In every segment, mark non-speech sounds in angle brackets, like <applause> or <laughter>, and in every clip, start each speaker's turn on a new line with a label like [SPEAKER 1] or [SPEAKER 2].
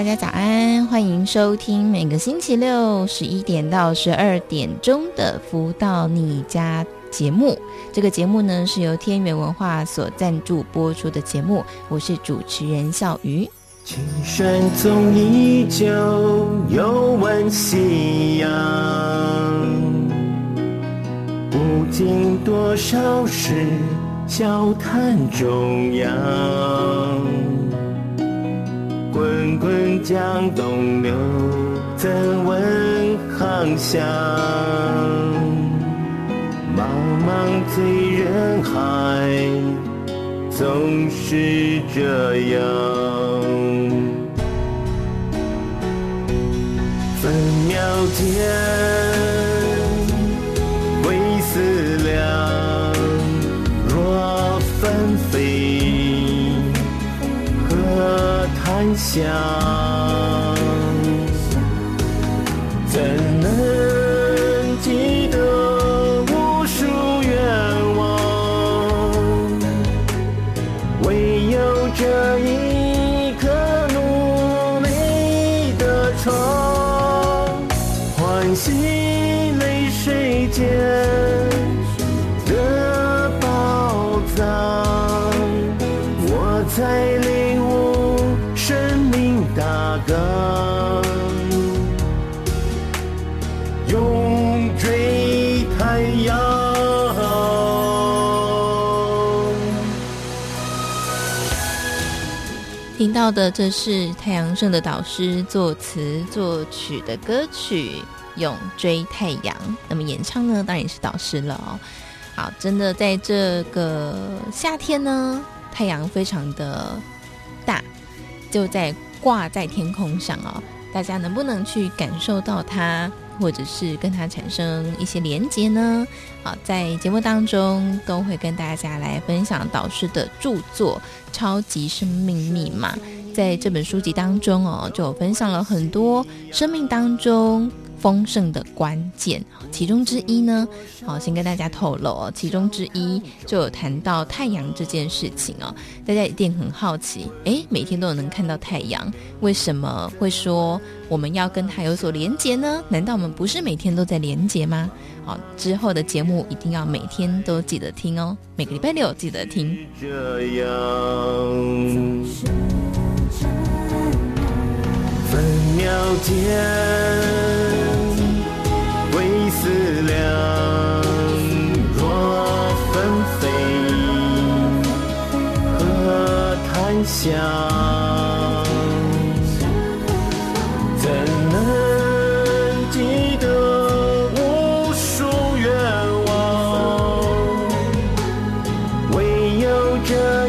[SPEAKER 1] 大家早安，欢迎收听每个星期六十一点到十二点钟的《福到你家》节目。这个节目呢是由天元文化所赞助播出的节目，我是主持人笑鱼。
[SPEAKER 2] 青山总依旧有问夕阳，不经多少事，笑谈中央。滚滚江东流，怎问航向？茫茫醉人海，总是这样。分秒间。想
[SPEAKER 1] 怎
[SPEAKER 2] 能记得无数愿望，唯有这一颗努力的窗，欢喜泪水间。
[SPEAKER 1] 听到的，这是太阳盛的导师作词作曲的歌曲《永追太阳》。那么演唱呢，当然也是导师了哦。好，真的在这个夏天呢，太阳非常的大，就在挂在天空上哦。大家能不能去感受到它？或者是跟他产生一些连接呢？好，在节目当中都会跟大家来分享导师的著作《超级生命密码》。在这本书籍当中哦，就分享了很多生命当中丰盛的关键，其中之一呢，好，先跟大家透露哦，其中之一就有谈到太阳这件事情哦。大家一定很好奇，诶，每天都有能看到太阳，为什么会说我们要跟它有所连接呢？难道我们不是每天都在连接吗？好，之后的节目一定要每天都记得听哦，每个礼拜六记得听。
[SPEAKER 2] 这样分秒间。思量若纷飞何谈笑怎能记得无数愿望？唯有这一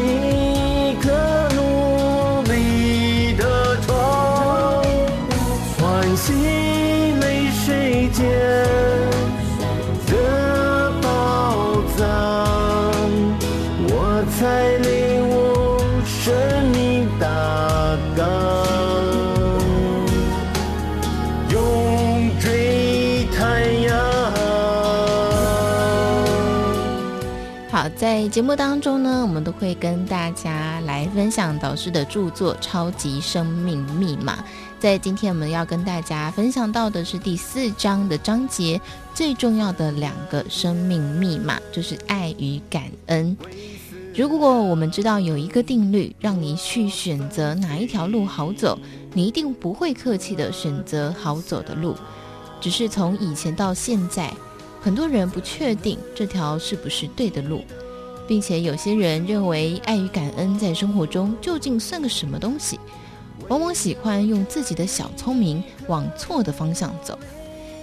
[SPEAKER 1] 在节目当中呢，我们都会跟大家来分享导师的著作《超级生命密码》。在今天我们要跟大家分享到的是第四章的章节，最重要的两个生命密码就是爱与感恩。如果我们知道有一个定律，让你去选择哪一条路好走，你一定不会客气地选择好走的路。只是从以前到现在，很多人不确定这条是不是对的路。并且有些人认为爱与感恩在生活中究竟算个什么东西，往往喜欢用自己的小聪明往错的方向走，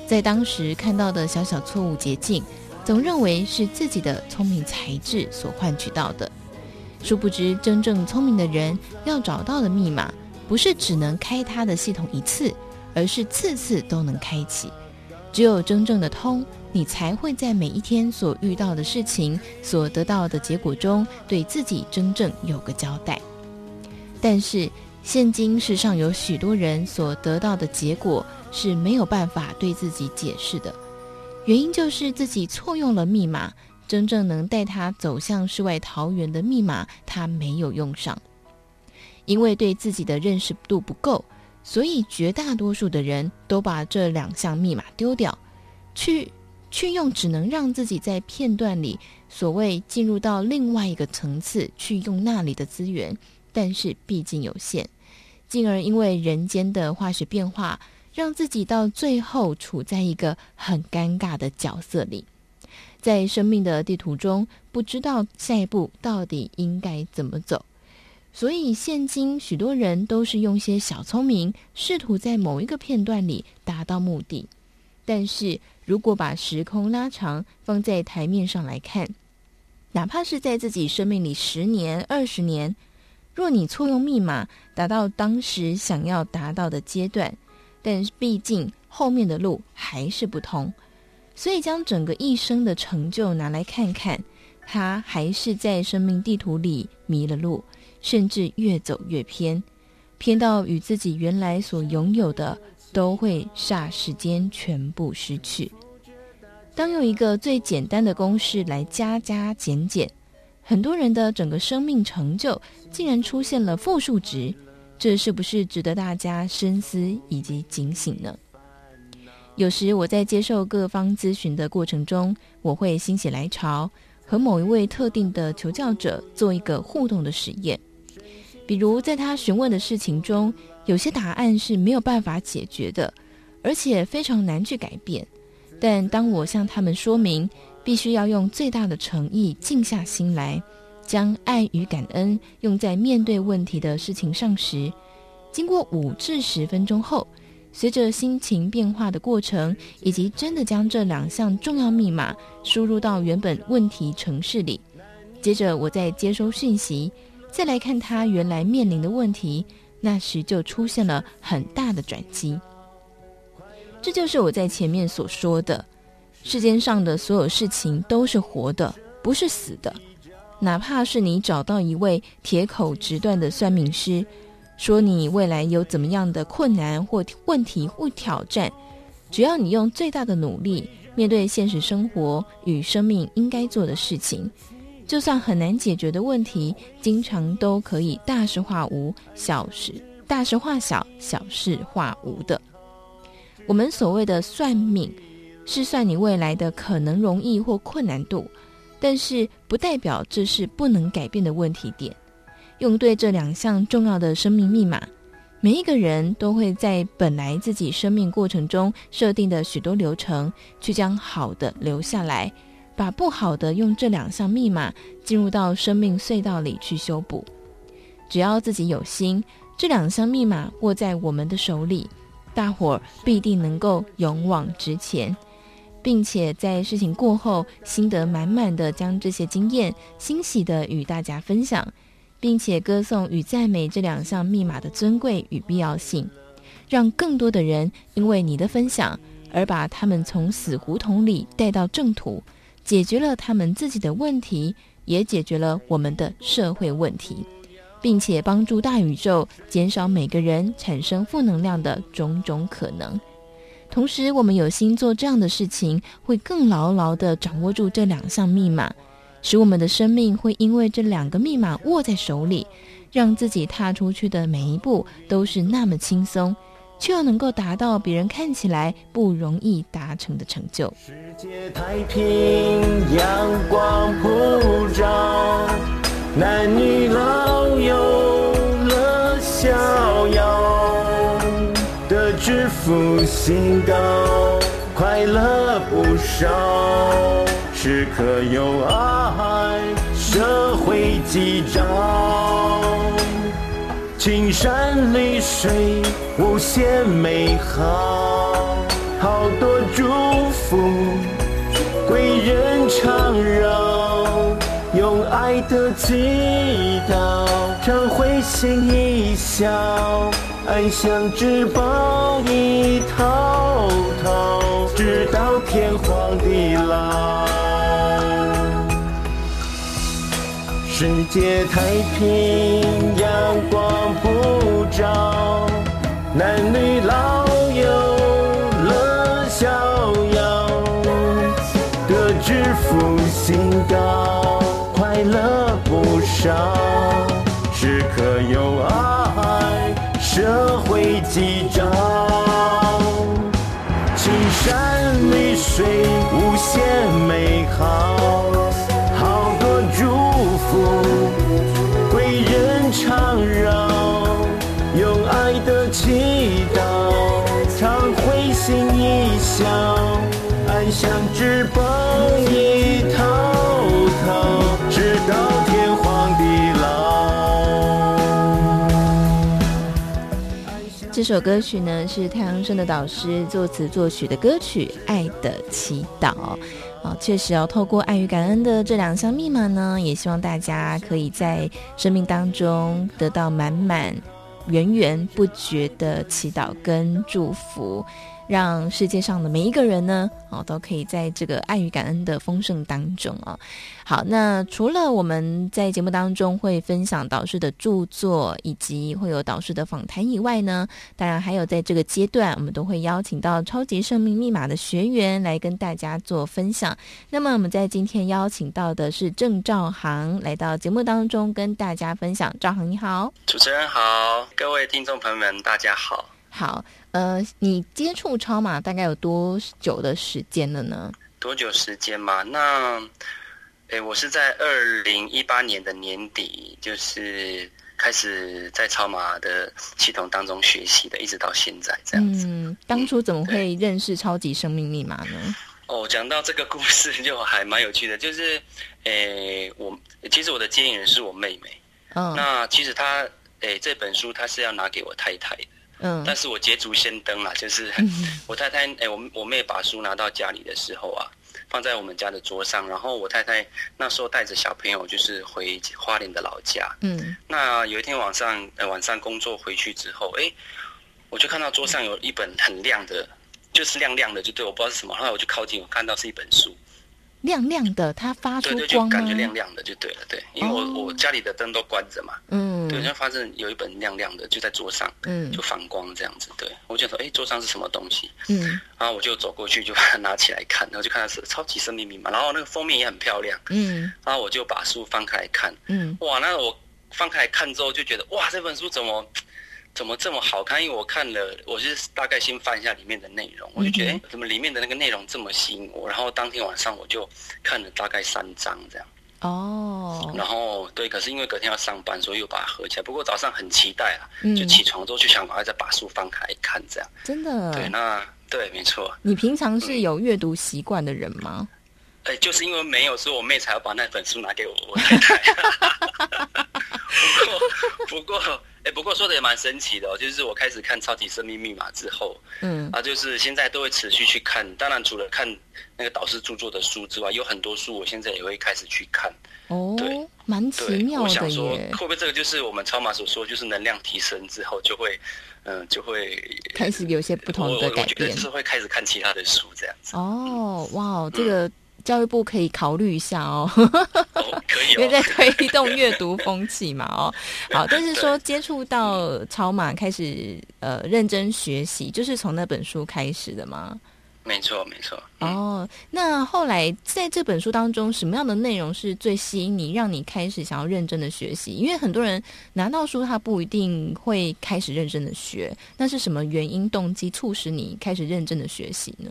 [SPEAKER 1] 在当时看到的小小错误捷径，总认为是自己的聪明才智所换取到的。殊不知，真正聪明的人要找到的密码，不是只能开他的系统一次，而是次次都能开启。只有真正的通，你才会在每一天所遇到的事情、所得到的结果中，对自己真正有个交代。但是，现今世上有许多人所得到的结果是没有办法对自己解释的，原因就是自己错用了密码。真正能带他走向世外桃源的密码，他没有用上，因为对自己的认识度不够，所以绝大多数的人都把这两项密码丢掉，去去用只能让自己在片段里所谓进入到另外一个层次去用那里的资源，但是毕竟有限，进而因为人间的化学变化，让自己到最后处在一个很尴尬的角色里。在生命的地图中，不知道下一步到底应该怎么走，所以现今许多人都是用些小聪明，试图在某一个片段里达到目的。但是如果把时空拉长，放在台面上来看，哪怕是在自己生命里十年、二十年，若你错用密码达到当时想要达到的阶段，但毕竟后面的路还是不通。所以，将整个一生的成就拿来看看，他还是在生命地图里迷了路，甚至越走越偏，偏到与自己原来所拥有的都会霎时间全部失去。当用一个最简单的公式来加加减减，很多人的整个生命成就竟然出现了负数值，这是不是值得大家深思以及警醒呢？有时我在接受各方咨询的过程中，我会心血来潮，和某一位特定的求教者做一个互动的实验。比如，在他询问的事情中，有些答案是没有办法解决的，而且非常难去改变。但当我向他们说明，必须要用最大的诚意，静下心来，将爱与感恩用在面对问题的事情上时，经过五至十分钟后，随着心情变化的过程，以及真的将这两项重要密码输入到原本问题程式里，接着我再接收讯息，再来看他原来面临的问题，那时就出现了很大的转机。这就是我在前面所说的，世间上的所有事情都是活的，不是死的。哪怕是你找到一位铁口直断的算命师。说你未来有怎么样的困难或问题或挑战，只要你用最大的努力面对现实生活与生命应该做的事情，就算很难解决的问题，经常都可以大事化无，小事大事化小，小事化无的。我们所谓的算命，是算你未来的可能容易或困难度，但是不代表这是不能改变的问题点。用对这两项重要的生命密码，每一个人都会在本来自己生命过程中设定的许多流程，去将好的留下来，把不好的用这两项密码进入到生命隧道里去修补。只要自己有心，这两项密码握在我们的手里，大伙儿必定能够勇往直前，并且在事情过后心得满满的将这些经验欣喜的与大家分享。并且歌颂与赞美这两项密码的尊贵与必要性，让更多的人因为你的分享而把他们从死胡同里带到正途，解决了他们自己的问题，也解决了我们的社会问题，并且帮助大宇宙减少每个人产生负能量的种种可能。同时，我们有心做这样的事情，会更牢牢地掌握住这两项密码。使我们的生命会因为这两个密码握在手里，让自己踏出去的每一步都是那么轻松，却又能够达到别人看起来不容易达成的成就。
[SPEAKER 2] 世界太平，阳光普照，男女老幼乐逍遥，德智福星高，快乐不少。时刻有爱，社会吉兆，青山绿水无限美好，好多祝福，贵人常绕，用爱的祈祷，常会心一笑，安详至宝一滔滔，直到天荒地老。世界太平，阳光普照，男女老幼乐逍遥，得知福星高，快乐不少，时刻有爱，社会吉兆，青山绿水无限美好。好多祝福用爱的祈祷，常会心一笑，安详至宝一滔滔，直到天荒地老。
[SPEAKER 1] 这首歌曲呢，是太阳盛德导师作词作曲的歌曲《爱的祈祷》。啊，确实要透过爱与感恩的这两项密码呢，也希望大家可以在生命当中得到满满。源源不绝的祈祷跟祝福，让世界上的每一个人呢，哦，都可以在这个爱与感恩的丰盛当中啊。好，那除了我们在节目当中会分享导师的著作，以及会有导师的访谈以外呢，当然还有在这个阶段，我们都会邀请到超级生命密码的学员来跟大家做分享。那么我们在今天邀请到的是郑兆航来到节目当中跟大家分享。兆航你好，
[SPEAKER 3] 主持人好。各位听众朋友们，大家好。
[SPEAKER 1] 好，呃，你接触超马大概有多久的时间了呢？
[SPEAKER 3] 多久时间嘛？那，哎，我是在二零一八年的年底，就是开始在超马的系统当中学习的，一直到现在这样子。
[SPEAKER 1] 嗯，当初怎么会认识超级生命密码呢？
[SPEAKER 3] 哦，讲到这个故事就还蛮有趣的，就是，诶，我其实我的接引人是我妹妹。嗯，那其实她。哎，这本书她是要拿给我太太的，嗯，但是我捷足先登啦，就是 <laughs> 我太太，哎，我我妹把书拿到家里的时候啊，放在我们家的桌上，然后我太太那时候带着小朋友就是回花莲的老家，嗯，那有一天晚上，呃，晚上工作回去之后，哎，我就看到桌上有一本很亮的，就是亮亮的，就对，我不知道是什么，后来我就靠近，我看到是一本书。
[SPEAKER 1] 亮亮的，它发出光，对对，就感觉
[SPEAKER 3] 亮亮的就对了，对，因为我、哦、我家里的灯都关着嘛，嗯，对，就发现有一本亮亮的就在桌上，嗯，就反光这样子，对，我就说，哎，桌上是什么东西？嗯，然后我就走过去就把它拿起来看，然后就看到是超级生命密码，然后那个封面也很漂亮，嗯，然后我就把书翻开来看，嗯，哇，那我翻开来看之后就觉得，哇，这本书怎么？怎么这么好看？因为我看了，我是大概先翻一下里面的内容，我就觉得，哎，怎么里面的那个内容这么吸引我？然后当天晚上我就看了大概三章这样。哦。然后对，可是因为隔天要上班，所以又把它合起来。不过早上很期待啊，就起床之后就想赶快再把书翻开看这样。
[SPEAKER 1] 真的？
[SPEAKER 3] 对，那对，没错。
[SPEAKER 1] 你平常是有阅读习惯的人吗？
[SPEAKER 3] 哎，就是因为没有，所以我妹才要把那本书拿给我，我太太。<laughs> 不过，不过。哎，不过说的也蛮神奇的哦，就是我开始看《超级生命密码》之后，嗯，啊，就是现在都会持续去看。当然，除了看那个导师著作的书之外，有很多书我现在也会开始去看。哦，对，
[SPEAKER 1] 蛮奇妙的。
[SPEAKER 3] 我想说，会不会这个就是我们超马所说，就是能量提升之后就会，嗯，就会
[SPEAKER 1] 开始有些不同的改变。我觉
[SPEAKER 3] 得就是会开始看其他的书这样子。
[SPEAKER 1] 哦，哇，这个。教育部可以考虑一下哦，
[SPEAKER 3] 哦可以哦，
[SPEAKER 1] 因为在推动阅读风气嘛，哦，好，但是说接触到超马开始呃认真学习，就是从那本书开始的吗？
[SPEAKER 3] 没错，没错。
[SPEAKER 1] 哦，那后来在这本书当中，什么样的内容是最吸引你，让你开始想要认真的学习？因为很多人拿到书，他不一定会开始认真的学，那是什么原因、动机促使你开始认真的学习呢？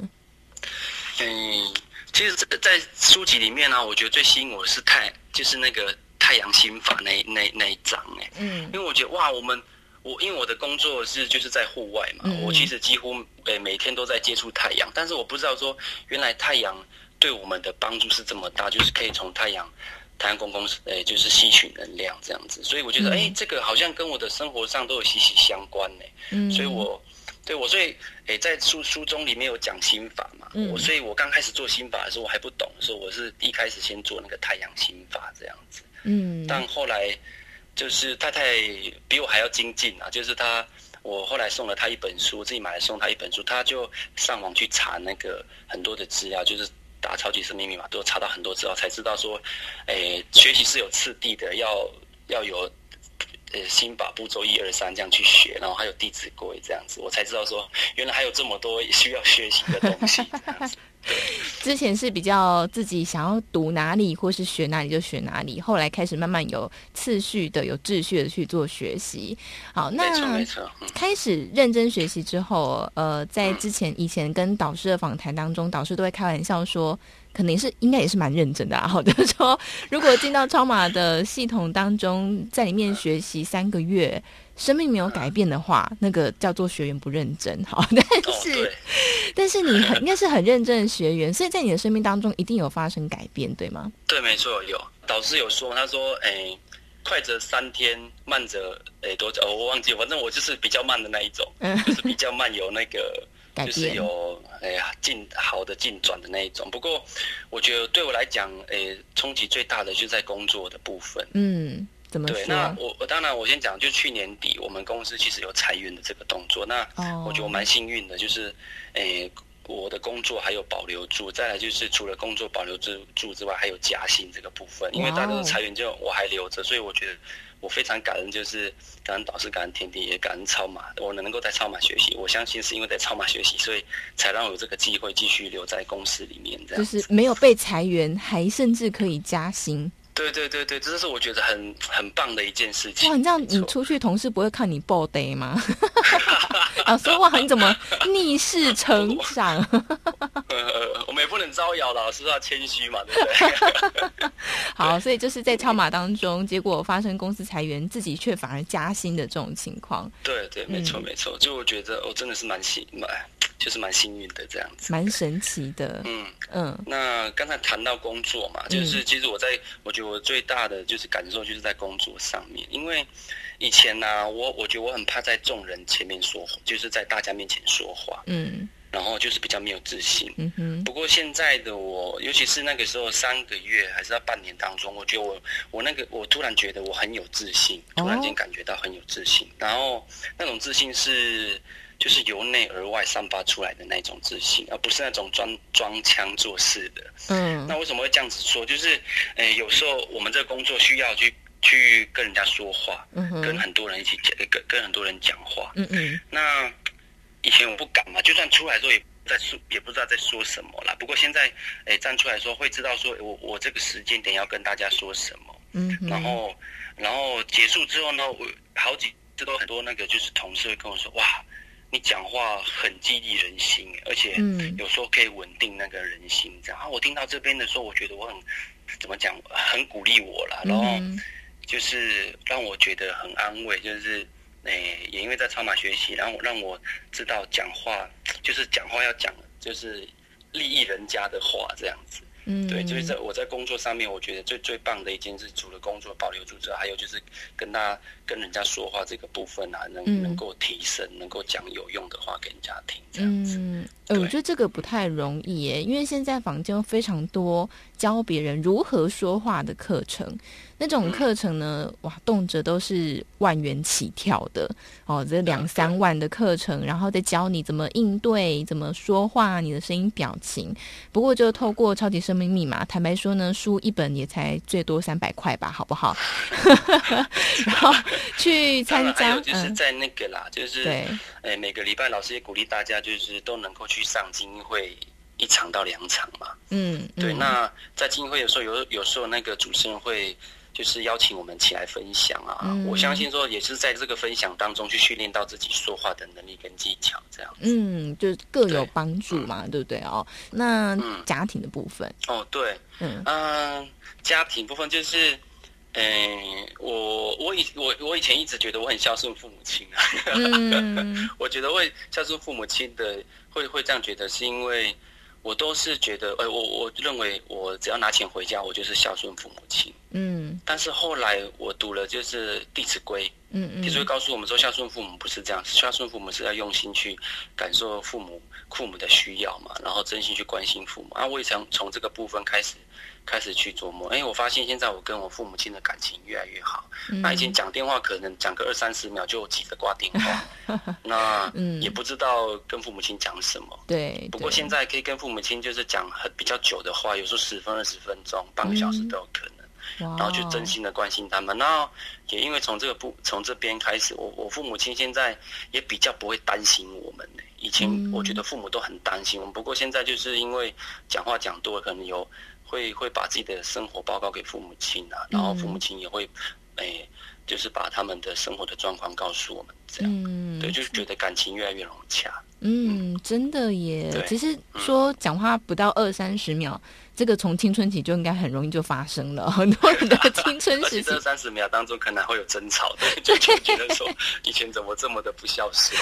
[SPEAKER 3] 嗯。其实，这在书籍里面呢、啊，我觉得最吸引我的是太，就是那个太阳心法那那那一章哎，嗯，因为我觉得哇，我们我因为我的工作是就是在户外嘛，嗯、我其实几乎诶每天都在接触太阳，但是我不知道说原来太阳对我们的帮助是这么大，就是可以从太阳太阳公公诶就是吸取能量这样子，所以我觉得哎、嗯，这个好像跟我的生活上都有息息相关呢，嗯，所以我。对我所以诶，在书书中里面有讲心法嘛，嗯、我所以我刚开始做心法的时候我还不懂，所以我是一开始先做那个太阳心法这样子，嗯，但后来就是太太比我还要精进啊，就是她我后来送了她一本书，自己买来送她一本书，她就上网去查那个很多的资料，就是打超级生命密码都查到很多资料，才知道说，诶，学习是有次第的，要要有。呃，心法步骤一二三这样去学，然后还有《弟子规》这样子，我才知道说，原来还有这么多需要学习的东西。<laughs>
[SPEAKER 1] 之前是比较自己想要读哪里或是学哪里就学哪里，后来开始慢慢有次序的、有秩序的去做学习。好，那开始认真学习之后，呃，在之前以前跟导师的访谈当中，导师都会开玩笑说。肯定是应该也是蛮认真的啊！好的，就是说如果进到超马的系统当中，在里面学习三个月，生命没有改变的话，那个叫做学员不认真。好，但是、哦、但是你很应该是很认真的学员，所以在你的生命当中一定有发生改变，对吗？
[SPEAKER 3] 对，没错，有导师有说，他说，哎，快则三天，慢则哎多久？我忘记，反正我就是比较慢的那一种，<laughs> 就是比较慢，有那个。就是有哎呀进好的进转的那一种，不过我觉得对我来讲，诶冲击最大的就是在工作的部分。嗯，怎么说？对，那我我当然我先讲，就去年底我们公司其实有裁员的这个动作，那我觉得我蛮幸运的，就是诶我的工作还有保留住，再来就是除了工作保留住住之外，还有加薪这个部分，因为大家都裁员，就我还留着，所以我觉得。我非常感恩，就是感恩导师，感恩天地，也感恩超马。我能够在超马学习，我相信是因为在超马学习，所以才让我有这个机会继续留在公司里面。这样
[SPEAKER 1] 就是没有被裁员，还甚至可以加薪。
[SPEAKER 3] 对对对对，这是我觉得很很棒的一件事情。
[SPEAKER 1] 哇，你这样你出去，同事不会看你 body 吗？<laughs> 啊，说，哇，你怎么逆势成长？<laughs>
[SPEAKER 3] 呃，我们也不能招摇，老师要谦虚嘛，对不对？<laughs>
[SPEAKER 1] 好，所以就是在超马当中，结果发生公司裁员，自己却反而加薪的这种情况。
[SPEAKER 3] 对对，没错没错，就我觉得我真的是蛮喜蛮。就是蛮幸运的这样子，
[SPEAKER 1] 蛮神奇的。
[SPEAKER 3] 嗯嗯，那刚才谈到工作嘛，就是其实我在，我觉得我最大的就是感受就是在工作上面，因为以前呢、啊，我我觉得我很怕在众人前面说话，就是在大家面前说话，嗯，然后就是比较没有自信。嗯哼。不过现在的我，尤其是那个时候三个月还是到半年当中，我觉得我我那个我突然觉得我很有自信，突然间感觉到很有自信，然后那种自信是。就是由内而外散发出来的那种自信，而不是那种装装腔作势的。嗯，那为什么会这样子说？就是，诶、欸，有时候我们这个工作需要去去跟人家说话，嗯哼，跟很多人一起讲，跟跟很多人讲话。嗯嗯。那以前我不敢嘛，就算出来的时候也在说，也不知道在说什么啦。不过现在，诶、欸，站出来说会知道说，我我这个时间点要跟大家说什么。嗯哼。然后，然后结束之后呢，我好几次都很多那个就是同事会跟我说，哇。你讲话很激励人心，而且有时候可以稳定那个人心。这样，然后我听到这边的时候，我觉得我很怎么讲，很鼓励我了。然后就是让我觉得很安慰，就是诶，也因为在超马学习，然后让我知道讲话就是讲话要讲就是利益人家的话，这样子。嗯，对，就是在我在工作上面，我觉得最最棒的一件事，除了工作保留住之外，还有就是跟他跟人家说话这个部分啊，能、嗯、能够提升，能够讲有用的话给人家听，这样子。嗯，
[SPEAKER 1] 我觉得这个不太容易耶，因为现在坊间非常多教别人如何说话的课程。那种课程呢，哇，动辄都是万元起跳的哦，这两三万的课程，然后再教你怎么应对、怎么说话、你的声音表情。不过，就透过超级生命密码，坦白说呢，书一本也才最多三百块吧，好不好？<laughs> 然后去参加，
[SPEAKER 3] 就是在那个啦，嗯、就是对，哎，每个礼拜老师也鼓励大家，就是都能够去上精英会。一场到两场嘛，嗯，对。嗯、那在精英会有时候，有有时候那个主持人会就是邀请我们起来分享啊。嗯、我相信说也是在这个分享当中去训练到自己说话的能力跟技巧，这样子。
[SPEAKER 1] 嗯，就各有帮助嘛，对，对不对哦？那家庭的部分，
[SPEAKER 3] 哦，对，嗯嗯、呃，家庭部分就是，嗯、呃，我我以我我以前一直觉得我很孝顺父母亲啊，嗯、<laughs> 我觉得会孝顺父母亲的会会这样觉得是因为。我都是觉得，哎、欸，我我认为我只要拿钱回家，我就是孝顺父母亲。嗯。但是后来我读了就是《弟子规》，嗯嗯，弟子规告诉我们说，孝顺父母不是这样，孝顺父母是要用心去感受父母父母的需要嘛，然后真心去关心父母啊。我也想从这个部分开始。开始去琢磨，哎，我发现现在我跟我父母亲的感情越来越好。嗯、那以前讲电话可能讲个二三十秒就急着挂电话，<laughs> 那也不知道跟父母亲讲什么。
[SPEAKER 1] 对。
[SPEAKER 3] 不过现在可以跟父母亲就是讲很比较久的话，有时候十分二十分钟、半个小时都有可能。嗯、然后就真心的关心他们。那也因为从这个不从这边开始，我我父母亲现在也比较不会担心我们。以前我觉得父母都很担心我们，不过现在就是因为讲话讲多了，可能有。会会把自己的生活报告给父母亲啊，然后父母亲也会，诶、就是把他们的生活的状况告诉我们，这样，嗯、对，就是觉得感情越来越融洽。
[SPEAKER 1] 嗯，嗯真的耶。其实说讲话不到二三十秒。这个从青春期就应该很容易就发生了，<laughs> 很多人的青春时期，
[SPEAKER 3] 这三十秒当中可能会有争吵，对，就觉得 <laughs> 说以前怎么这么的不孝顺。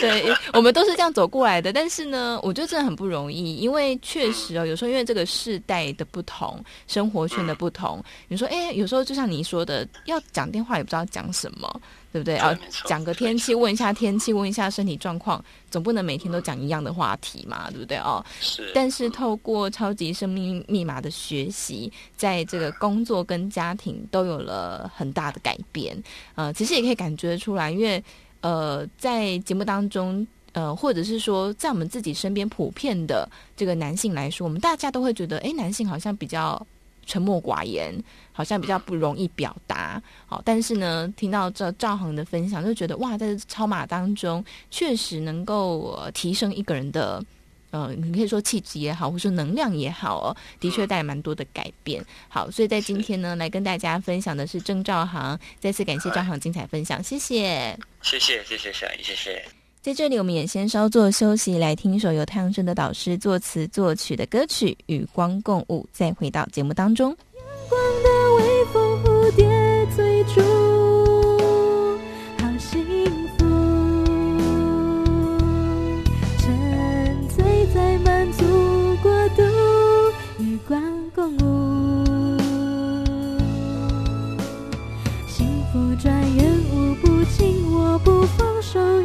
[SPEAKER 1] 对，我们都是这样走过来的，但是呢，我觉得真的很不容易，因为确实哦，有时候因为这个世代的不同，生活圈的不同，嗯、你说，哎，有时候就像你说的，要讲电话也不知道讲什么。对不对啊？讲个天气，问一下天气，问一下身体状况，总不能每天都讲一样的话题嘛，对不对哦？
[SPEAKER 3] 是。
[SPEAKER 1] 但是透过超级生命密码的学习，在这个工作跟家庭都有了很大的改变。呃，其实也可以感觉出来，因为呃，在节目当中，呃，或者是说在我们自己身边普遍的这个男性来说，我们大家都会觉得，哎，男性好像比较。沉默寡言，好像比较不容易表达。好，但是呢，听到这赵恒的分享，就觉得哇，在超马当中，确实能够、呃、提升一个人的，呃，你可以说气质也好，或者说能量也好哦，的确带来蛮多的改变。好，所以在今天呢，来跟大家分享的是郑兆航，再次感谢赵航精彩分享，谢谢，
[SPEAKER 3] 谢谢，谢谢小姨，谢谢。
[SPEAKER 1] 在这里，我们也先稍作休息，来听一首由太阳镇的导师作词作曲的歌曲《与光共舞》，再回到节目当中。
[SPEAKER 4] 阳光的微风，蝴蝶追逐，好幸福，沉醉在满足国度，与光共舞，幸福转眼无不尽，我不放手。
[SPEAKER 1] 与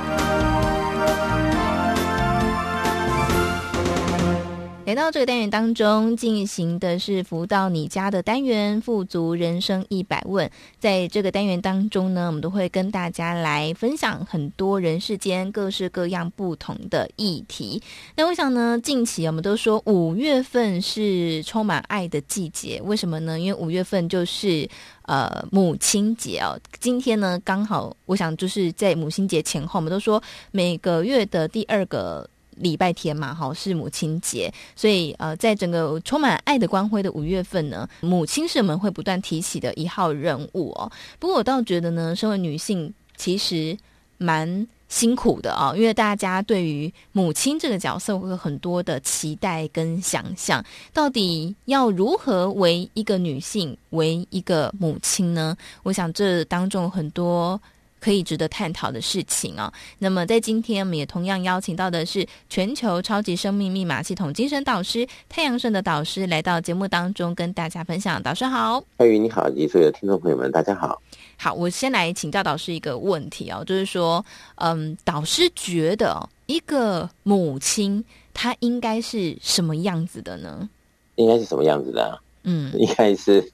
[SPEAKER 1] 来到这个单元当中，进行的是福到你家的单元“富足人生一百问”。在这个单元当中呢，我们都会跟大家来分享很多人世间各式各样不同的议题。那我想呢，近期我们都说五月份是充满爱的季节，为什么呢？因为五月份就是呃母亲节哦。今天呢，刚好我想就是在母亲节前后，我们都说每个月的第二个。礼拜天嘛，哈，是母亲节，所以呃，在整个充满爱的光辉的五月份呢，母亲是我们会不断提起的一号人物哦。不过我倒觉得呢，身为女性其实蛮辛苦的啊、哦，因为大家对于母亲这个角色会有很多的期待跟想象，到底要如何为一个女性，为一个母亲呢？我想这当中很多。可以值得探讨的事情啊、哦。那么在今天，我们也同样邀请到的是全球超级生命密码系统精神导师太阳神的导师来到节目当中，跟大家分享。导师好，
[SPEAKER 5] 嗨，你好，以及所有的听众朋友们，大家好。
[SPEAKER 1] 好，我先来请教导师一个问题哦，就是说，嗯，导师觉得一个母亲她应该是什么样子的呢？
[SPEAKER 5] 应该是什么样子的、啊？嗯，应该是，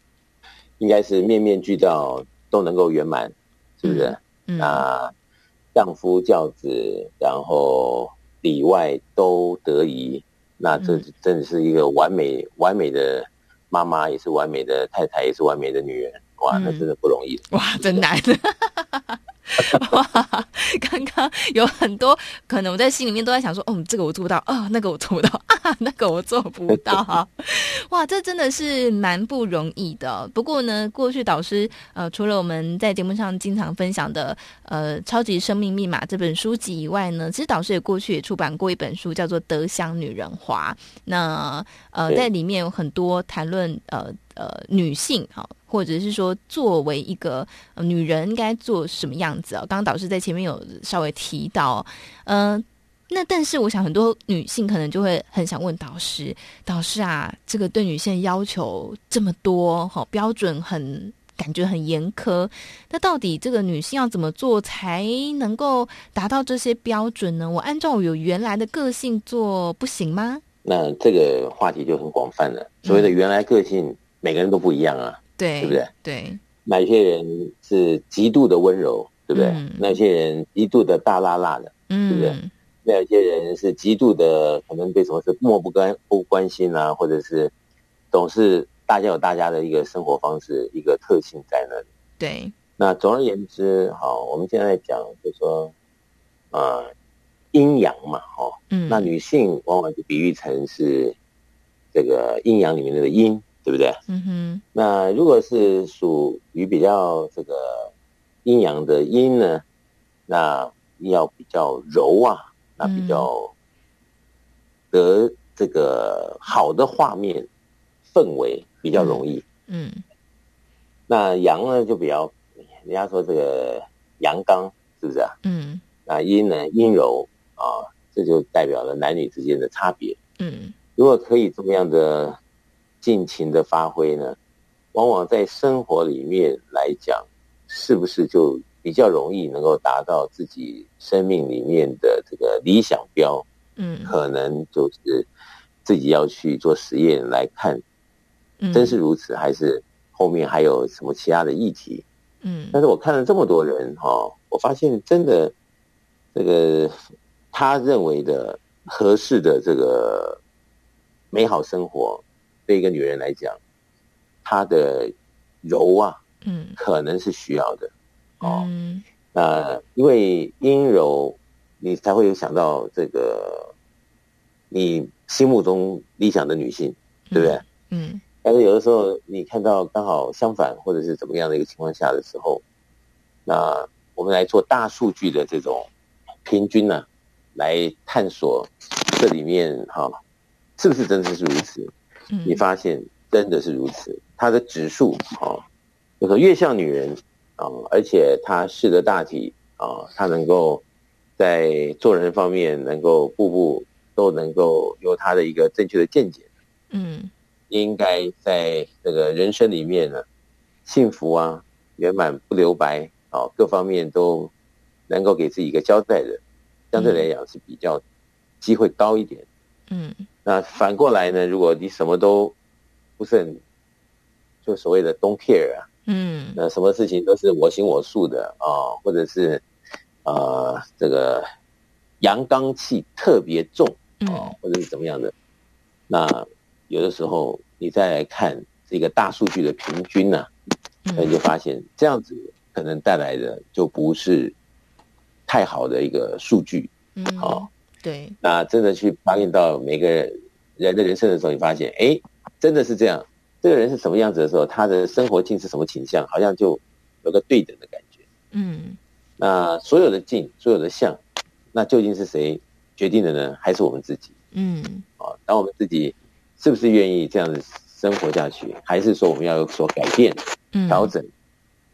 [SPEAKER 5] 应该是面面俱到，都能够圆满，是不是？嗯那相夫教子，然后里外都得宜，那这真的是一个完美完美的妈妈，也是完美的太太，也是完美的女人。哇，那真的不容易。
[SPEAKER 1] 哇，真难。哇，刚刚有很多可能我在心里面都在想说，哦，这个我做不到啊、哦，那个我做不到 <laughs> 啊，那个我做不到。<laughs> 哇，这真的是蛮不容易的。不过呢，过去导师呃，除了我们在节目上经常分享的呃《超级生命密码》这本书籍以外呢，其实导师也过去也出版过一本书，叫做《德香女人花》。那呃，在里面有很多谈论呃呃女性哈。或者是说，作为一个女人应该做什么样子啊？刚刚导师在前面有稍微提到，嗯、呃，那但是我想很多女性可能就会很想问导师，导师啊，这个对女性要求这么多，好标准很感觉很严苛，那到底这个女性要怎么做才能够达到这些标准呢？我按照我有原来的个性做不行吗？
[SPEAKER 5] 那这个话题就很广泛了。所谓的原来个性，嗯、每个人都不一样啊。对，对不对？
[SPEAKER 1] 对，
[SPEAKER 5] 哪些人是极度的温柔，对不对？嗯、那些人极度的大辣辣的，嗯，对不对？那有些人是极度的，可能对什么事漠不关不关心啊，或者是总是大家有大家的一个生活方式，一个特性在那里。
[SPEAKER 1] 对，
[SPEAKER 5] 那总而言之，好，我们现在讲，就是说，呃，阴阳嘛，哦，嗯，那女性往往就比喻成是这个阴阳里面的阴。对不对？嗯哼。那如果是属于比较这个阴阳的阴呢，那要比较柔啊，那比较得这个好的画面氛围比较容易。嗯。那阳呢就比较，人家说这个阳刚，是不是啊？嗯。那阴呢阴柔啊，这就代表了男女之间的差别。嗯。如果可以这么样的。尽情的发挥呢，往往在生活里面来讲，是不是就比较容易能够达到自己生命里面的这个理想标？嗯，可能就是自己要去做实验来看，真是如此，还是后面还有什么其他的议题？嗯，但是我看了这么多人哈，我发现真的这个他认为的合适的这个美好生活。对一个女人来讲，她的柔啊，嗯，可能是需要的，哦，嗯，那因为阴柔，你才会有想到这个你心目中理想的女性，对不对？嗯，但是有的时候你看到刚好相反，或者是怎么样的一个情况下的时候，那我们来做大数据的这种平均呢，啊，来探索这里面哈，是不是真的是如此？你发现真的是如此，她的指数啊，就说越像女人啊，而且她识得大体啊，她能够在做人方面能够步步都能够有她的一个正确的见解。嗯，应该在这个人生里面呢，幸福啊，圆满不留白啊，各方面都能够给自己一个交代的，相对来讲是比较机会高一点。嗯。那反过来呢？如果你什么都不是很，就所谓的 don't care 啊，嗯，那什么事情都是我行我素的啊、哦，或者是呃这个阳刚气特别重啊、哦，或者是怎么样的，那有的时候你再来看这个大数据的平均呢、啊，那你就发现这样子可能带来的就不是太好的一个数据，嗯，好、哦。
[SPEAKER 1] 对，
[SPEAKER 5] 那真的去发现到每个人的人生的时候，你发现，哎，真的是这样。这个人是什么样子的时候，他的生活境是什么倾向，好像就有个对等的感觉。嗯，那所有的境，所有的相，那究竟是谁决定的呢？还是我们自己？嗯，啊，当我们自己是不是愿意这样子生活下去，还是说我们要有所改变、调整？嗯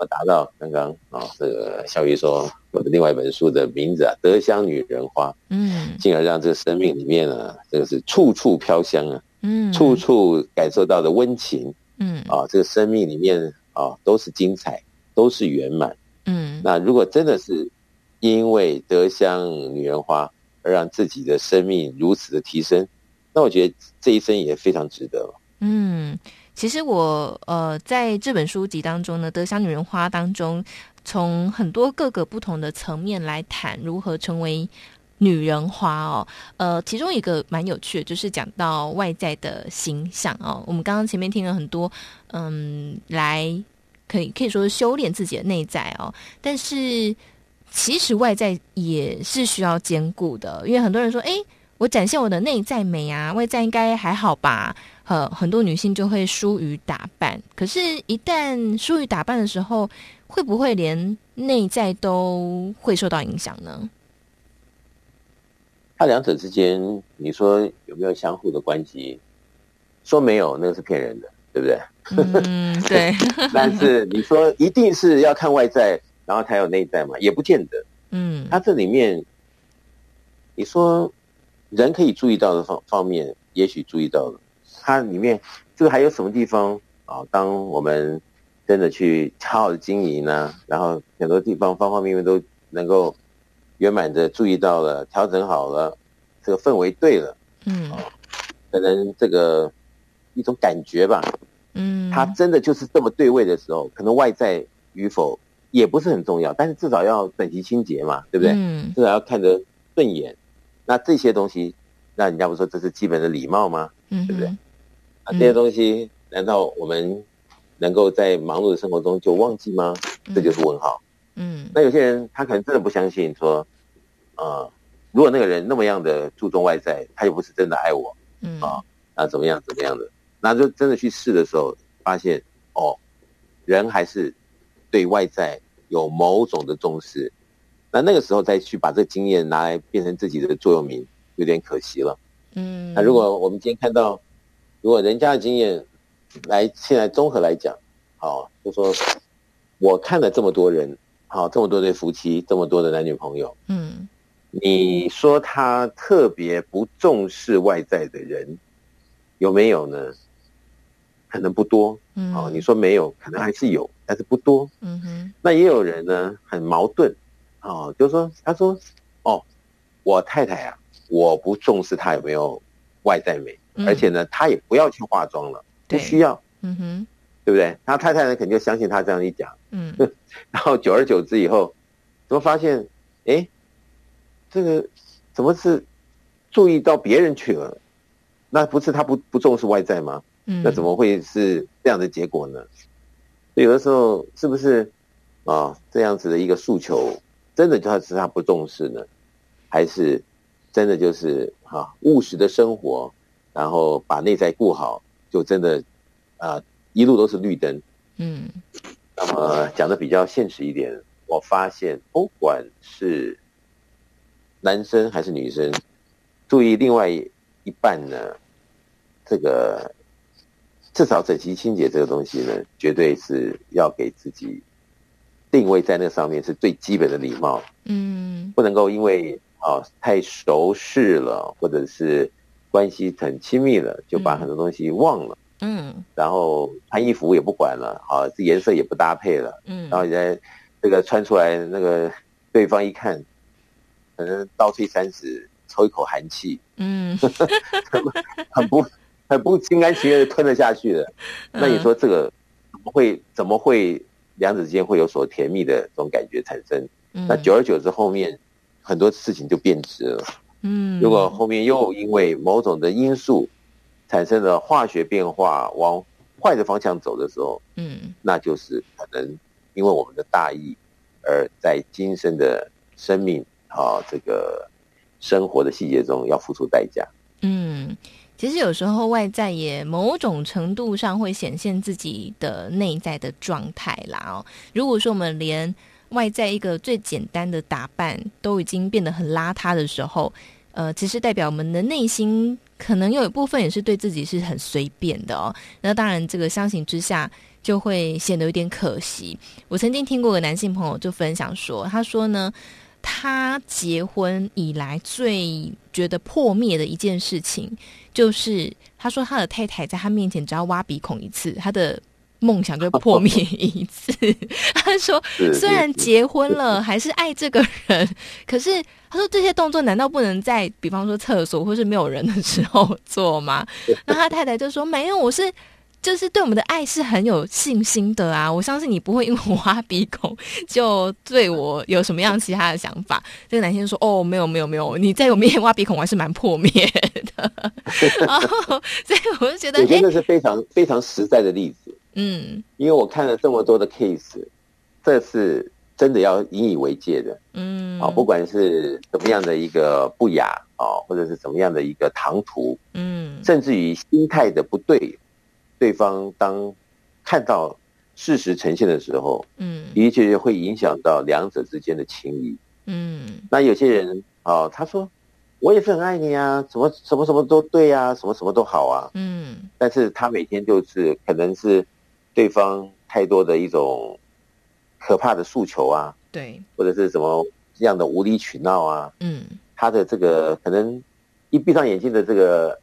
[SPEAKER 5] 达到刚刚啊，这个小鱼说我的另外一本书的名字啊，《德香女人花》，嗯，进而让这个生命里面呢，这个是处处飘香啊，嗯，处处感受到的温情，嗯，啊，这个生命里面啊都是精彩，都是圆满，嗯。那如果真的是因为德香女人花而让自己的生命如此的提升，那我觉得这一生也非常值得，
[SPEAKER 1] 嗯。其实我呃在这本书籍当中呢，《德香女人花》当中，从很多各个不同的层面来谈如何成为女人花哦。呃，其中一个蛮有趣的，就是讲到外在的形象哦。我们刚刚前面听了很多，嗯，来可以可以说是修炼自己的内在哦。但是其实外在也是需要兼顾的，因为很多人说，哎，我展现我的内在美啊，外在应该还好吧？呃，很多女性就会疏于打扮，可是，一旦疏于打扮的时候，会不会连内在都会受到影响呢？
[SPEAKER 5] 它两者之间，你说有没有相互的关系？说没有，那个是骗人的，对不对？
[SPEAKER 1] 嗯，对。<laughs>
[SPEAKER 5] 但是你说一定是要看外在。然后才有内在嘛，也不见得。嗯，他这里面，你说人可以注意到的方方面，也许注意到了。它里面这个还有什么地方啊？当我们真的去好好的经营呢，然后很多地方方方面面都能够圆满的注意到了，调整好了，这个氛围对了，嗯，可能这个一种感觉吧，嗯，它真的就是这么对位的时候，可能外在与否。也不是很重要，但是至少要整齐清洁嘛，对不对？嗯，至少要看得顺眼。那这些东西，那人家不说这是基本的礼貌吗？嗯，对不对？啊这些东西，难道我们能够在忙碌的生活中就忘记吗？这就是问号。嗯，那有些人他可能真的不相信，说，呃，如果那个人那么样的注重外在，他又不是真的爱我，嗯啊，那怎么样怎么样的？那就真的去试的时候，发现哦，人还是。对外在有某种的重视，那那个时候再去把这经验拿来变成自己的座右铭，有点可惜了。嗯，那如果我们今天看到，如果人家的经验来现在综合来讲，好，就说我看了这么多人，好，这么多对夫妻，这么多的男女朋友，嗯，你说他特别不重视外在的人有没有呢？可能不多。嗯，哦，你说没有，可能还是有。但是不多，嗯哼，那也有人呢，很矛盾，哦，就是说，他说，哦，我太太啊，我不重视她有没有外在美，嗯、而且呢，她也不要去化妆了，不需要，嗯哼，对不对？他太太呢，肯定就相信他这样一讲，嗯，<laughs> 然后久而久之以后，怎么发现，哎，这个怎么是注意到别人去了？那不是他不不重视外在吗？嗯，那怎么会是这样的结果呢？有的时候是不是啊这样子的一个诉求，真的就是他不重视呢，还是真的就是啊务实的生活，然后把内在顾好，就真的啊一路都是绿灯。嗯，那么讲的比较现实一点，我发现不管是男生还是女生，注意另外一半呢，这个。至少整齐清洁这个东西呢，绝对是要给自己定位在那上面是最基本的礼貌。嗯，不能够因为啊太熟识了，或者是关系很亲密了，就把很多东西忘了。嗯，然后穿衣服也不管了，啊，这颜色也不搭配了。嗯，然后你在这个穿出来，那个对方一看，可能倒退三十，抽一口寒气。嗯，<laughs> 很不。很不心甘情愿的吞了下去的，那你说这个怎么会怎么会两者之间会有所甜蜜的这种感觉产生？那久而久之，后面很多事情就变质了。嗯，如果后面又因为某种的因素产生了化学变化，往坏的方向走的时候，嗯，那就是可能因为我们的大意，而在今生的生命啊这个生活的细节中要付出代价。嗯。
[SPEAKER 1] 其实有时候外在也某种程度上会显现自己的内在的状态啦哦。如果说我们连外在一个最简单的打扮都已经变得很邋遢的时候，呃，其实代表我们的内心可能有一部分也是对自己是很随便的哦。那当然，这个相形之下就会显得有点可惜。我曾经听过个男性朋友就分享说，他说呢。他结婚以来最觉得破灭的一件事情，就是他说他的太太在他面前只要挖鼻孔一次，他的梦想就破灭一次。<laughs> 他说，虽然结婚了，还是爱这个人，<laughs> 可是他说这些动作难道不能在比方说厕所或是没有人的时候做吗？<laughs> 那他太太就说没有，我是。就是对我们的爱是很有信心的啊！我相信你不会因为我挖鼻孔就对我有什么样其他的想法。这个男生说：“哦，没有，没有，没有，你在我面前挖鼻孔，我还是蛮破灭的。”然后，所以我就觉得，
[SPEAKER 5] 真的是非常非常实在的例子。嗯，因为我看了这么多的 case，这是。真的要引以为戒的。嗯，啊，不管是怎么样的一个不雅啊，或者是怎么样的一个唐突，嗯，甚至于心态的不对，对方当看到事实呈现的时候，嗯，的确会影响到两者之间的情谊。嗯，那有些人啊，他说我也是很爱你啊，什么什么什么都对啊，什么什么都好啊。嗯，但是他每天就是可能是对方太多的一种。可怕的诉求啊，
[SPEAKER 1] 对，
[SPEAKER 5] 或者是什么这样的无理取闹啊，嗯，他的这个可能一闭上眼睛的这个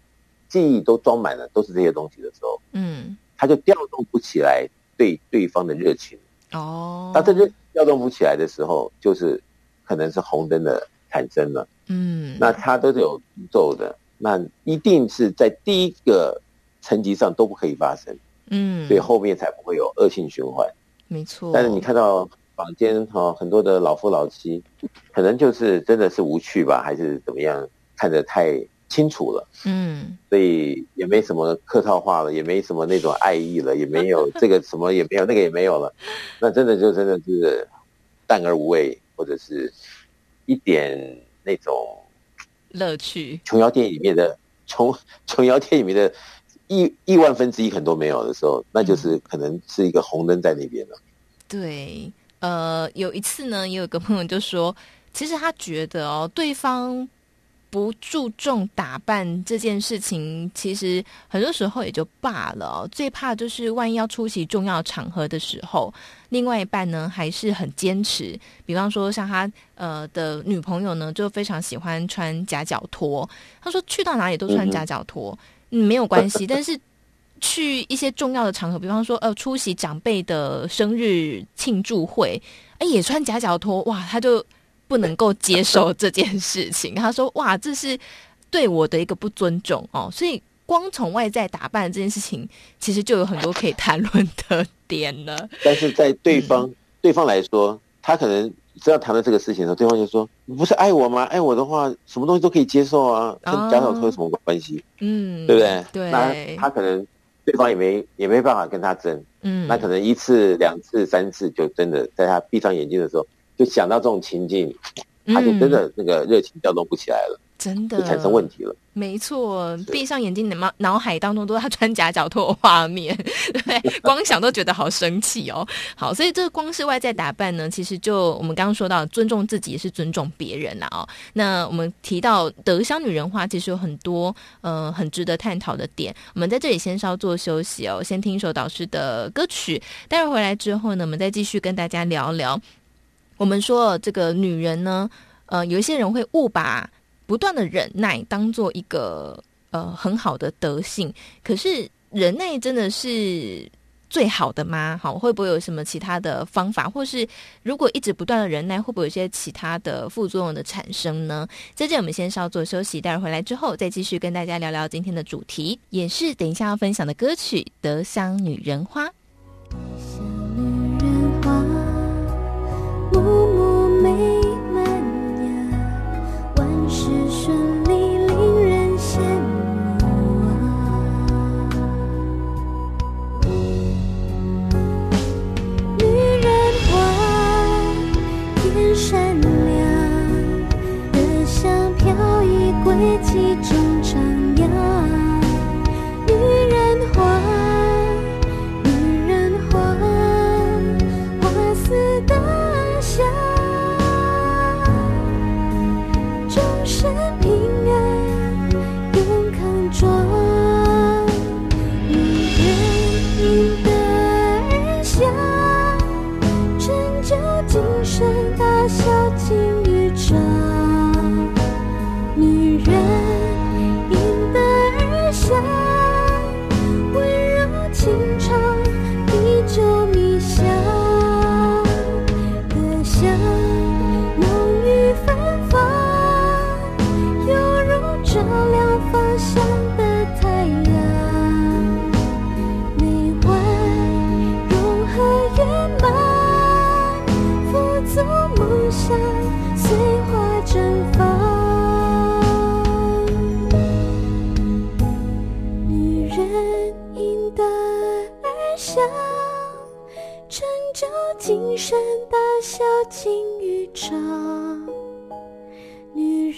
[SPEAKER 5] 记忆都装满了都是这些东西的时候，嗯，他就调动不起来对对方的热情。哦，那这就调动不起来的时候，就是可能是红灯的产生了。嗯，那他都是有步骤的，那一定是在第一个层级上都不可以发生。嗯，所以后面才不会有恶性循环。
[SPEAKER 1] 没错，
[SPEAKER 5] 但是你看到房间哈很多的老夫老妻，可能就是真的是无趣吧，还是怎么样？看得太清楚了，嗯，所以也没什么客套话了，也没什么那种爱意了，也没有这个什么也没有，那个也没有了，那真的就真的是淡而无味，或者是一点那种
[SPEAKER 1] 乐趣。
[SPEAKER 5] 琼瑶电影里面的琼琼瑶电影里面的。亿亿万分之一很多没有的时候，那就是可能是一个红灯在那边了。
[SPEAKER 1] 对，呃，有一次呢，也有个朋友就说，其实他觉得哦，对方不注重打扮这件事情，其实很多时候也就罢了哦。最怕就是万一要出席重要场合的时候，另外一半呢还是很坚持。比方说，像他呃的女朋友呢，就非常喜欢穿夹脚拖。他说去到哪里都穿夹脚拖。嗯嗯，没有关系，但是去一些重要的场合，比方说呃出席长辈的生日庆祝会，哎，也穿夹脚拖，哇，他就不能够接受 <laughs> 这件事情。他说哇，这是对我的一个不尊重哦。所以光从外在打扮这件事情，其实就有很多可以谈论的点了。
[SPEAKER 5] 但是在对方、嗯、对方来说，他可能。只要谈到这个事情的时候，对方就说：“你不是爱我吗？爱我的话，什么东西都可以接受啊，跟假小偷有什么关系？嗯，对不对？
[SPEAKER 1] 对，
[SPEAKER 5] 那他可能对方也没也没办法跟他争，嗯，那可能一次、两次、三次，就真的在他闭上眼睛的时候，就想到这种情境，他就真的那个热情调动不起来了。”
[SPEAKER 1] 真的
[SPEAKER 5] 产生问题了，
[SPEAKER 1] 没错，闭上眼睛，你脑脑海当中都是他穿夹脚拖的画面，<laughs> 对，<laughs> 光想都觉得好生气哦。好，所以这个光是外在打扮呢，其实就我们刚刚说到，尊重自己也是尊重别人啦哦。那我们提到德香女人花，其实有很多呃很值得探讨的点。我们在这里先稍作休息哦，先听一首导师的歌曲，待会回来之后呢，我们再继续跟大家聊聊。我们说这个女人呢，呃，有一些人会误把。不断的忍耐当做一个呃很好的德性，可是忍耐真的是最好的吗？好，会不会有什么其他的方法，或是如果一直不断的忍耐，会不会有些其他的副作用的产生呢？在这我们先稍作休息，待会回来之后再继续跟大家聊聊今天的主题，也是等一下要分享的歌曲《德香女人花》。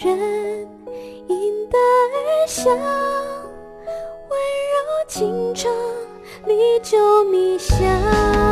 [SPEAKER 4] 人应得而笑，温柔情长，历久弥香。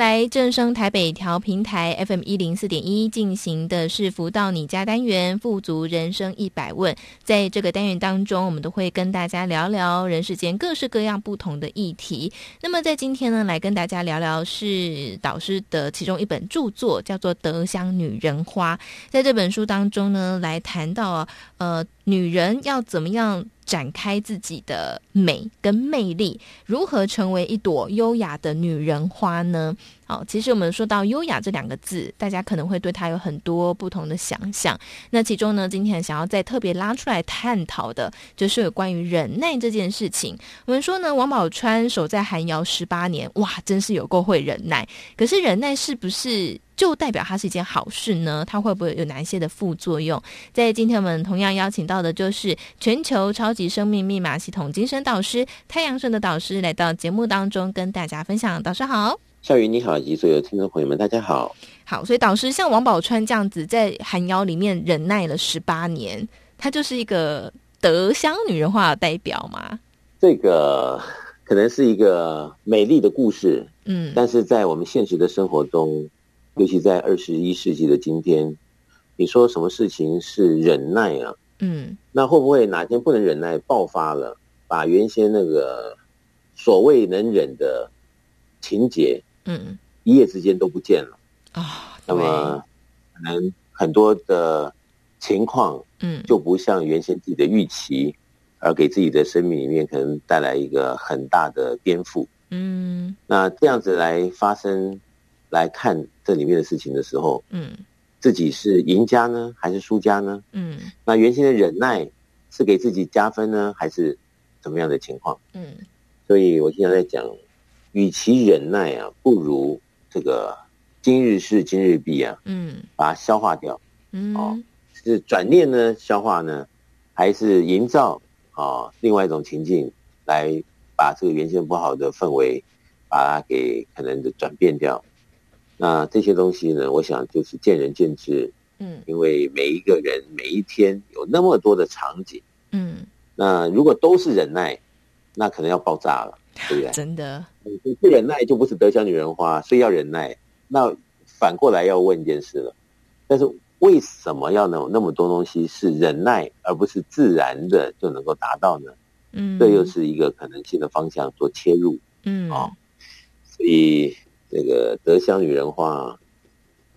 [SPEAKER 1] 来正声台北调频台 FM 一零四点一进行的是福到你家单元，富足人生一百问。在这个单元当中，我们都会跟大家聊聊人世间各式各样不同的议题。那么在今天呢，来跟大家聊聊是导师的其中一本著作，叫做《德香女人花》。在这本书当中呢，来谈到呃，女人要怎么样展开自己的美跟魅力，如何成为一朵优雅的女人花呢？哦，其实我们说到优雅这两个字，大家可能会对它有很多不同的想象。那其中呢，今天想要再特别拉出来探讨的，就是有关于忍耐这件事情。我们说呢，王宝钏守在寒窑十八年，哇，真是有够会忍耐。可是忍耐是不是就代表它是一件好事呢？它会不会有哪一些的副作用？在今天我们同样邀请到的就是全球超级生命密码系统精神导师太阳神的导师来到节目当中跟大家分享。导师好。
[SPEAKER 5] 笑云你好，以及所有听众朋友们，大家好。
[SPEAKER 1] 好，所以导师像王宝钏这样子，在寒窑里面忍耐了十八年，她就是一个德香女人化的代表吗？
[SPEAKER 5] 这个可能是一个美丽的故事，嗯，但是在我们现实的生活中，尤其在二十一世纪的今天，你说什么事情是忍耐啊？嗯，那会不会哪天不能忍耐爆发了，把原先那个所谓能忍的情节？嗯，一夜之间都不见了啊。那么，可能很多的情况，嗯，就不像原先自己的预期，而给自己的生命里面可能带来一个很大的颠覆。嗯，那这样子来发生来看这里面的事情的时候，嗯，自己是赢家呢，还是输家呢？嗯，那原先的忍耐是给自己加分呢，还是怎么样的情况？嗯，所以我经常在讲。与其忍耐啊，不如这个今日事今日毕啊，嗯，把它消化掉，嗯，哦，是转念呢，消化呢，还是营造啊、哦、另外一种情境，来把这个原先不好的氛围，把它给可能的转变掉。那这些东西呢，我想就是见仁见智，嗯，因为每一个人每一天有那么多的场景，嗯，那如果都是忍耐，那可能要爆炸了。对不对？<laughs> 真的，你不忍耐就不是德香女人花，所以要忍耐。那反过来要问一件事了，但是为什么要能有那么多东西是忍耐，而不是自然的就能够达到呢？嗯，这又是一个可能性的方向做切入。嗯，啊、哦，所以这个德香女人花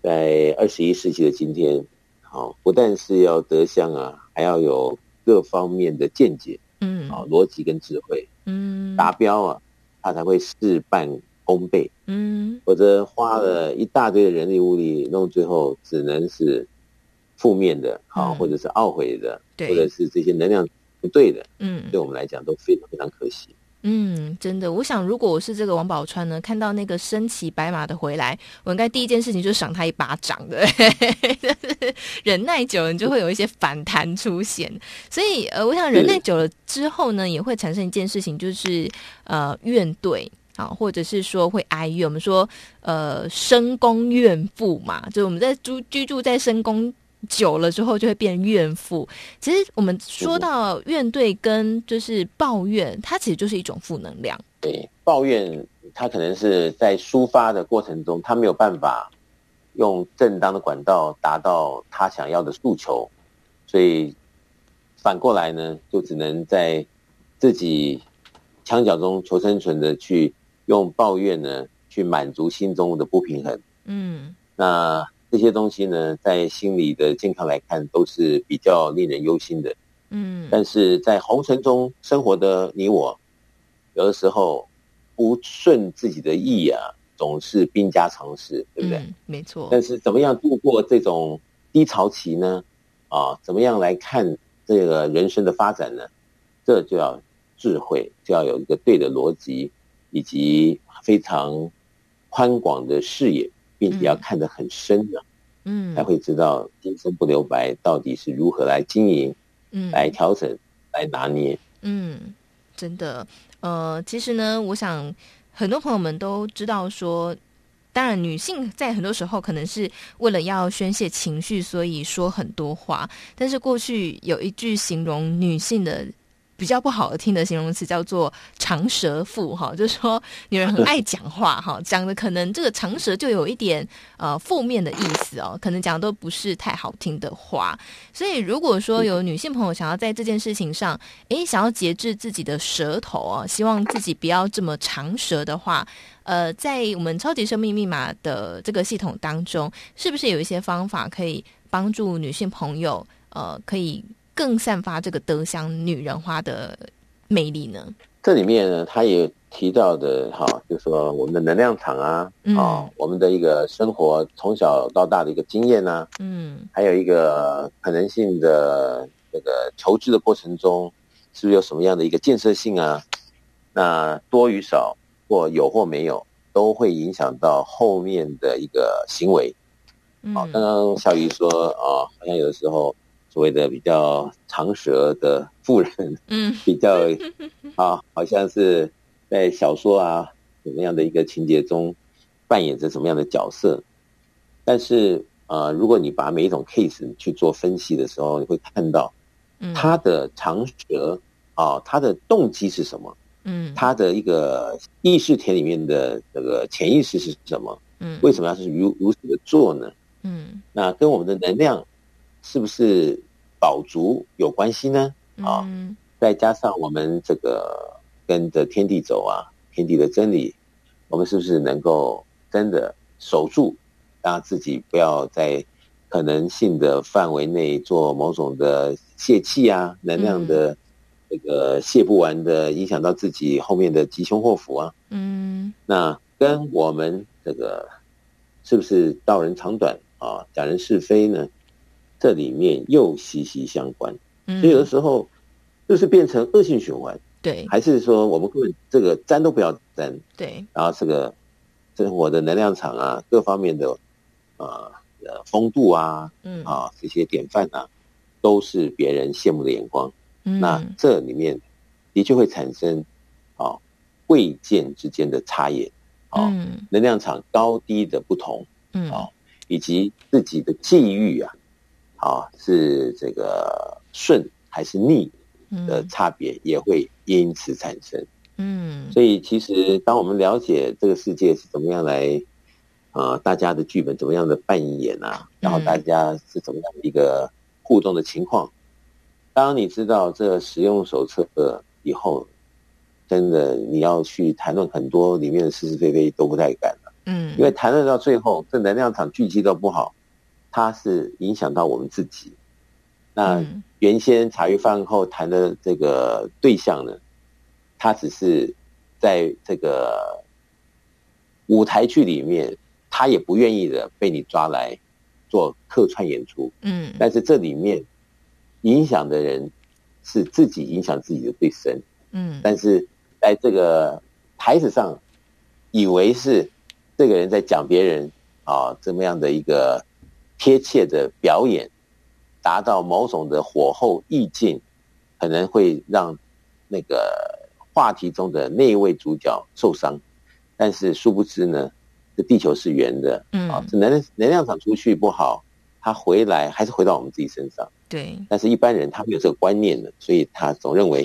[SPEAKER 5] 在二十一世纪的今天，好、哦，不但是要德香啊，还要有各方面的见解，嗯，啊，逻辑跟智慧，嗯，达标啊，他才会事半功倍，嗯，否则花了一大堆的人力物力，弄最后只能是负面的，啊，或者是懊悔的，对，或者是这些能量不对的，嗯，对我们来讲都非常非常可惜。
[SPEAKER 1] 嗯，真的，我想如果我是这个王宝钏呢，看到那个身骑白马的回来，我应该第一件事情就是赏他一巴掌的。<laughs> 忍耐久了，你就会有一些反弹出现。所以，呃，我想忍耐久了之后呢，也会产生一件事情，就是呃怨怼啊，或者是说会哀怨。我们说呃深宫怨妇嘛，就是我们在住居住在深宫。久了之后就会变怨妇。其实我们说到怨对跟就是抱怨，它其实就是一种负能量。
[SPEAKER 5] 对，抱怨它可能是在抒发的过程中，他没有办法用正当的管道达到他想要的诉求，所以反过来呢，就只能在自己墙角中求生存的去用抱怨呢去满足心中的不平衡。嗯，那。这些东西呢，在心理的健康来看，都是比较令人忧心的。嗯，但是在红尘中生活的你我，有的时候不顺自己的意啊，总是兵家常事，对不对？
[SPEAKER 1] 嗯，没错。
[SPEAKER 5] 但是怎么样度过这种低潮期呢？啊，怎么样来看这个人生的发展呢？这就要智慧，就要有一个对的逻辑，以及非常宽广的视野。并且要看得很深的，嗯，才会知道今生不留白到底是如何来经营，嗯，来调整，来拿捏，
[SPEAKER 1] 嗯，真的，呃，其实呢，我想很多朋友们都知道说，当然女性在很多时候可能是为了要宣泄情绪，所以说很多话，但是过去有一句形容女性的。比较不好听的形容词叫做长舌妇哈，就是说女人很爱讲话哈，讲的可能这个长舌就有一点呃负面的意思哦，可能讲的都不是太好听的话。所以如果说有女性朋友想要在这件事情上，诶，想要节制自己的舌头啊，希望自己不要这么长舌的话，呃，在我们超级生命密码的这个系统当中，是不是有一些方法可以帮助女性朋友呃可以？更散发这个德香女人花的魅力呢？
[SPEAKER 5] 这里面呢，他也提到的哈，就是说我们的能量场啊，嗯、啊，我们的一个生活从小到大的一个经验啊，嗯，还有一个可能性的这个求知的过程中，是不是有什么样的一个建设性啊？那多与少，或有或没有，都会影响到后面的一个行为。好、嗯，刚刚小鱼说啊，好像有的时候。所谓的比较长舌的妇人，嗯，<laughs> 比较啊，好像是在小说啊什么样的一个情节中扮演着什么样的角色。但是呃，如果你把每一种 case 去做分析的时候，你会看到，他的长舌啊，他的动机是什么？嗯，他的一个意识田里面的这个潜意识是什么？嗯，为什么要是如如此的做呢？嗯，那跟我们的能量。是不是饱足有关系呢？啊，再加上我们这个跟着天地走啊，天地的真理，我们是不是能够真的守住，让自己不要在可能性的范围内做某种的泄气啊，能量的这个泄不完的，影响到自己后面的吉凶祸福啊？嗯，那跟我们这个是不是道人长短啊，讲人是非呢？这里面又息息相关，所以有的时候就是变成恶性循环。
[SPEAKER 1] 对，
[SPEAKER 5] 还是说我们根本这个沾都不要沾。
[SPEAKER 1] 对，
[SPEAKER 5] 然后这个生活的能量场啊，各方面的呃呃风度啊，嗯啊这些典范啊，都是别人羡慕的眼光。嗯，那这里面的确会产生啊贵贱之间的差异，啊，能量场高低的不同，嗯啊，以及自己的际遇啊。啊，是这个顺还是逆的差别，也会因此产生。嗯，所以其实当我们了解这个世界是怎么样来，啊，大家的剧本怎么样的扮演啊，然后大家是怎么样的一个互动的情况，当你知道这使用手册以后，真的你要去谈论很多里面的是是非非都不太敢了。嗯，因为谈论到最后，这能量场聚集都不好。它是影响到我们自己，那原先茶余饭后谈的这个对象呢，他只是在这个舞台剧里面，他也不愿意的被你抓来做客串演出。嗯，但是这里面影响的人是自己影响自己的最深。嗯，但是在这个台子上，以为是这个人在讲别人啊，这么样的一个贴切的表演。达到某种的火候意境，可能会让那个话题中的那一位主角受伤，但是殊不知呢，这地球是圆的，嗯，啊，这能能量场出去不好，它回来还是回到我们自己身上，
[SPEAKER 1] 对。
[SPEAKER 5] 但是一般人他没有这个观念的，所以他总认为，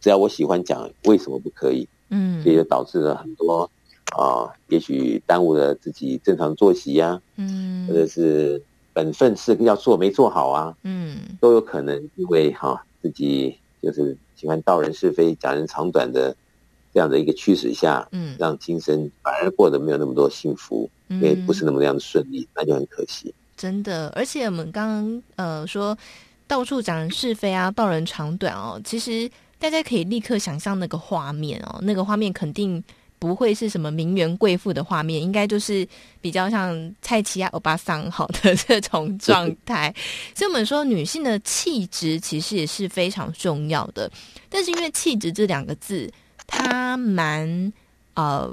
[SPEAKER 5] 只要我喜欢讲，为什么不可以？嗯，所以就导致了很多啊，也许耽误了自己正常作息呀，嗯，或者是。本分事要做没做好啊，嗯，都有可能因为哈、啊、自己就是喜欢道人是非、讲人长短的这样的一个驱使下，嗯，让今生反而过得没有那么多幸福，嗯，也不是那么样的顺利，那就很可惜。
[SPEAKER 1] 真的，而且我们刚刚呃说到处讲人是非啊，道人长短哦，其实大家可以立刻想象那个画面哦，那个画面肯定。不会是什么名媛贵妇的画面，应该就是比较像蔡奇亚欧巴桑好的这种状态。<laughs> 所以我们说，女性的气质其实也是非常重要的。但是因为气质这两个字，它蛮呃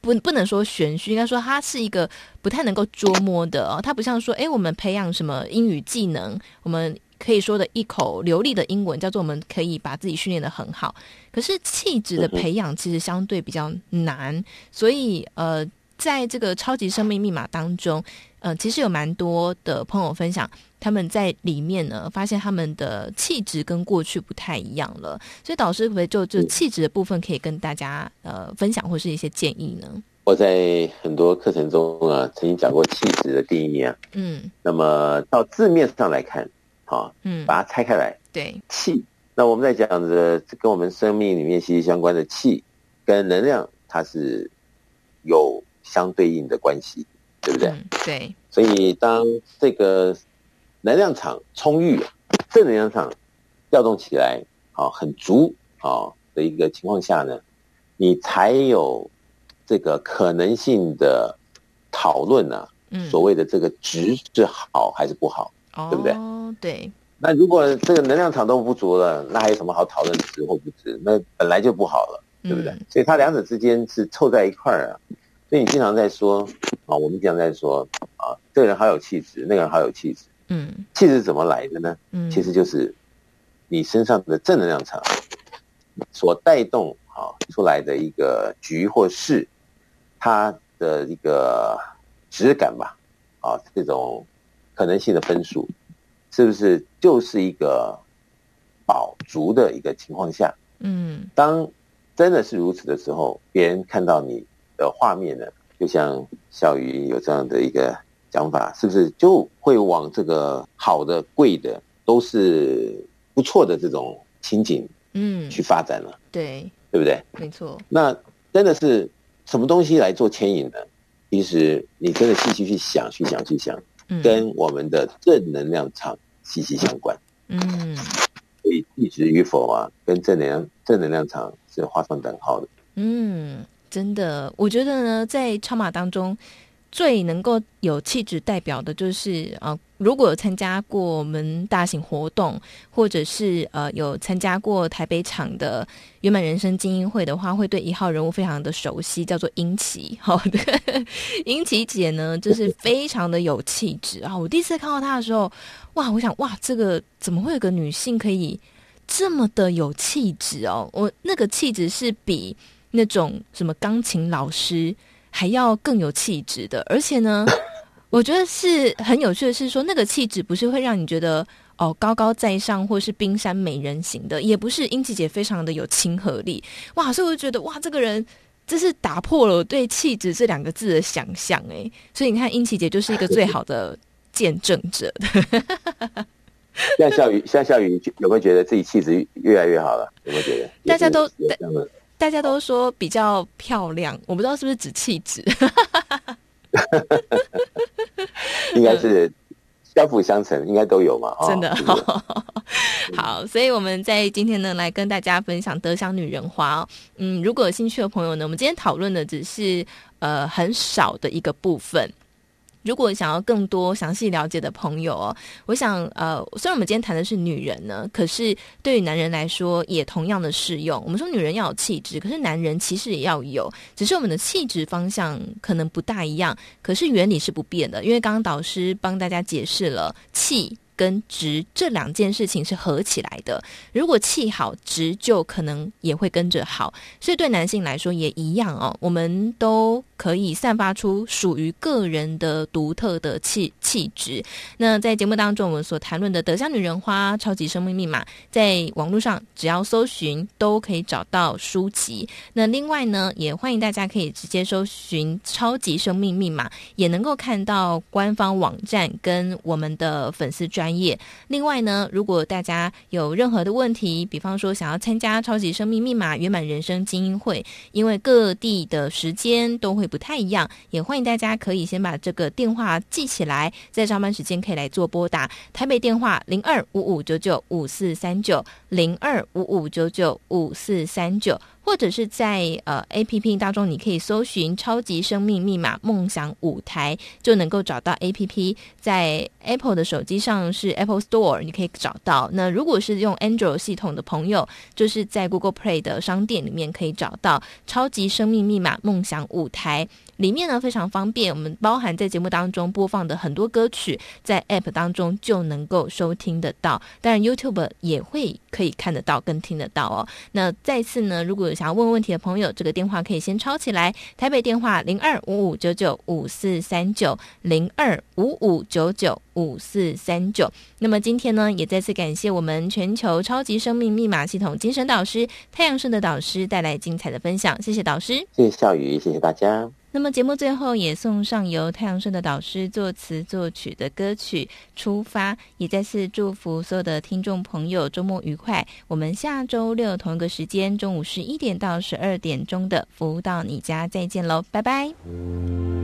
[SPEAKER 1] 不不能说玄虚，应该说它是一个不太能够捉摸的哦。它不像说，哎，我们培养什么英语技能，我们。可以说的一口流利的英文，叫做我们可以把自己训练的很好。可是气质的培养其实相对比较难，所以呃，在这个超级生命密码当中，呃，其实有蛮多的朋友分享，他们在里面呢发现他们的气质跟过去不太一样了。所以导师可不可以就就气质的部分可以跟大家呃分享或是一些建议呢？
[SPEAKER 5] 我在很多课程中啊，曾经讲过气质的定义啊，嗯，那么到字面上来看。啊，嗯，把它拆开来，
[SPEAKER 1] 对，
[SPEAKER 5] 气。那我们在讲的跟我们生命里面息息相关的气，跟能量，它是有相对应的关系，对不对？
[SPEAKER 1] 嗯、对。
[SPEAKER 5] 所以当这个能量场充裕，正能量场调动起来，啊，很足啊的一个情况下呢，你才有这个可能性的讨论呢、啊。嗯。所谓的这个值是好还是不好？哦、对不对？
[SPEAKER 1] 对。
[SPEAKER 5] 那如果这个能量场都不足了，那还有什么好讨论值或不值？那本来就不好了，对不对？嗯、所以它两者之间是凑在一块儿啊。所以你经常在说啊，我们经常在说啊，这个人好有气质，那个人好有气质。嗯。气质怎么来的呢？嗯，其实就是你身上的正能量场所带动啊出来的一个局或事，它的一个质感吧，啊，这种。可能性的分数，是不是就是一个饱足的一个情况下？嗯，当真的是如此的时候，别人看到你的画面呢，就像小鱼有这样的一个讲法，是不是就会往这个好的、贵的，都是不错的这种情景，嗯，去发展了？嗯、
[SPEAKER 1] 对，
[SPEAKER 5] 对不对？
[SPEAKER 1] 没错。
[SPEAKER 5] 那真的是什么东西来做牵引呢？其实你真的细细去想，去想，去想。跟我们的正能量场息息相关，嗯，所以地质与否啊，跟正能量正能量场是画上等号的。
[SPEAKER 1] 嗯，真的，我觉得呢，在超马当中。最能够有气质代表的，就是呃，如果有参加过我们大型活动，或者是呃有参加过台北场的圆满人生精英会的话，会对一号人物非常的熟悉，叫做英琦。<laughs> 好的，英琦姐呢，就是非常的有气质啊！我第一次看到她的时候，哇，我想哇，这个怎么会有个女性可以这么的有气质哦？我那个气质是比那种什么钢琴老师。还要更有气质的，而且呢，<coughs> 我觉得是很有趣的是说，那个气质不是会让你觉得哦高高在上，或是冰山美人型的，也不是英琪姐非常的有亲和力哇，所以我就觉得哇，这个人这是打破了我对气质这两个字的想象哎，所以你看英琪姐就是一个最好的见证者 <laughs> 的。
[SPEAKER 5] 现在笑宇，现在笑宇有没有觉得自己气质越来越好了？有没有觉得？
[SPEAKER 1] 大家都。大家都说比较漂亮，我不知道是不是指气质，<laughs>
[SPEAKER 5] 应该是相辅相成，应该都有嘛。
[SPEAKER 1] 真的好，<laughs> 好，所以我们在今天呢，来跟大家分享德香女人花哦。嗯，如果有兴趣的朋友呢，我们今天讨论的只是呃很少的一个部分。如果想要更多详细了解的朋友哦，我想呃，虽然我们今天谈的是女人呢，可是对于男人来说也同样的适用。我们说女人要有气质，可是男人其实也要有，只是我们的气质方向可能不大一样，可是原理是不变的。因为刚刚导师帮大家解释了气。跟质这两件事情是合起来的，如果气好，质就可能也会跟着好。所以对男性来说也一样哦，我们都可以散发出属于个人的独特的气气质。那在节目当中，我们所谈论的《德香女人花》《超级生命密码》，在网络上只要搜寻都可以找到书籍。那另外呢，也欢迎大家可以直接搜寻《超级生命密码》，也能够看到官方网站跟我们的粉丝专业。另外呢，如果大家有任何的问题，比方说想要参加超级生命密码圆满人生精英会，因为各地的时间都会不太一样，也欢迎大家可以先把这个电话记起来，在上班时间可以来做拨打。台北电话零二五五九九五四三九零二五五九九五四三九。或者是在呃 A P P 当中，你可以搜寻“超级生命密码梦想舞台”，就能够找到 A P P。在 Apple 的手机上是 Apple Store，你可以找到。那如果是用 Android 系统的朋友，就是在 Google Play 的商店里面可以找到“超级生命密码梦想舞台”。里面呢非常方便，我们包含在节目当中播放的很多歌曲，在 App 当中就能够收听得到。当然 YouTube 也会可以看得到跟听得到哦。那再次呢，如果有想要问问题的朋友，这个电话可以先抄起来，台北电话零二五五九九五四三九零二五五九九五四三九。那么今天呢，也再次感谢我们全球超级生命密码系统精神导师太阳盛的导师带来精彩的分享，谢谢导师，
[SPEAKER 5] 谢谢笑宇，谢谢大家。
[SPEAKER 1] 那么节目最后也送上由太阳盛的导师作词作曲的歌曲《出发》，也再次祝福所有的听众朋友周末愉快。我们下周六同一个时间，中午十一点到十二点钟的服务到你家再见喽，拜拜。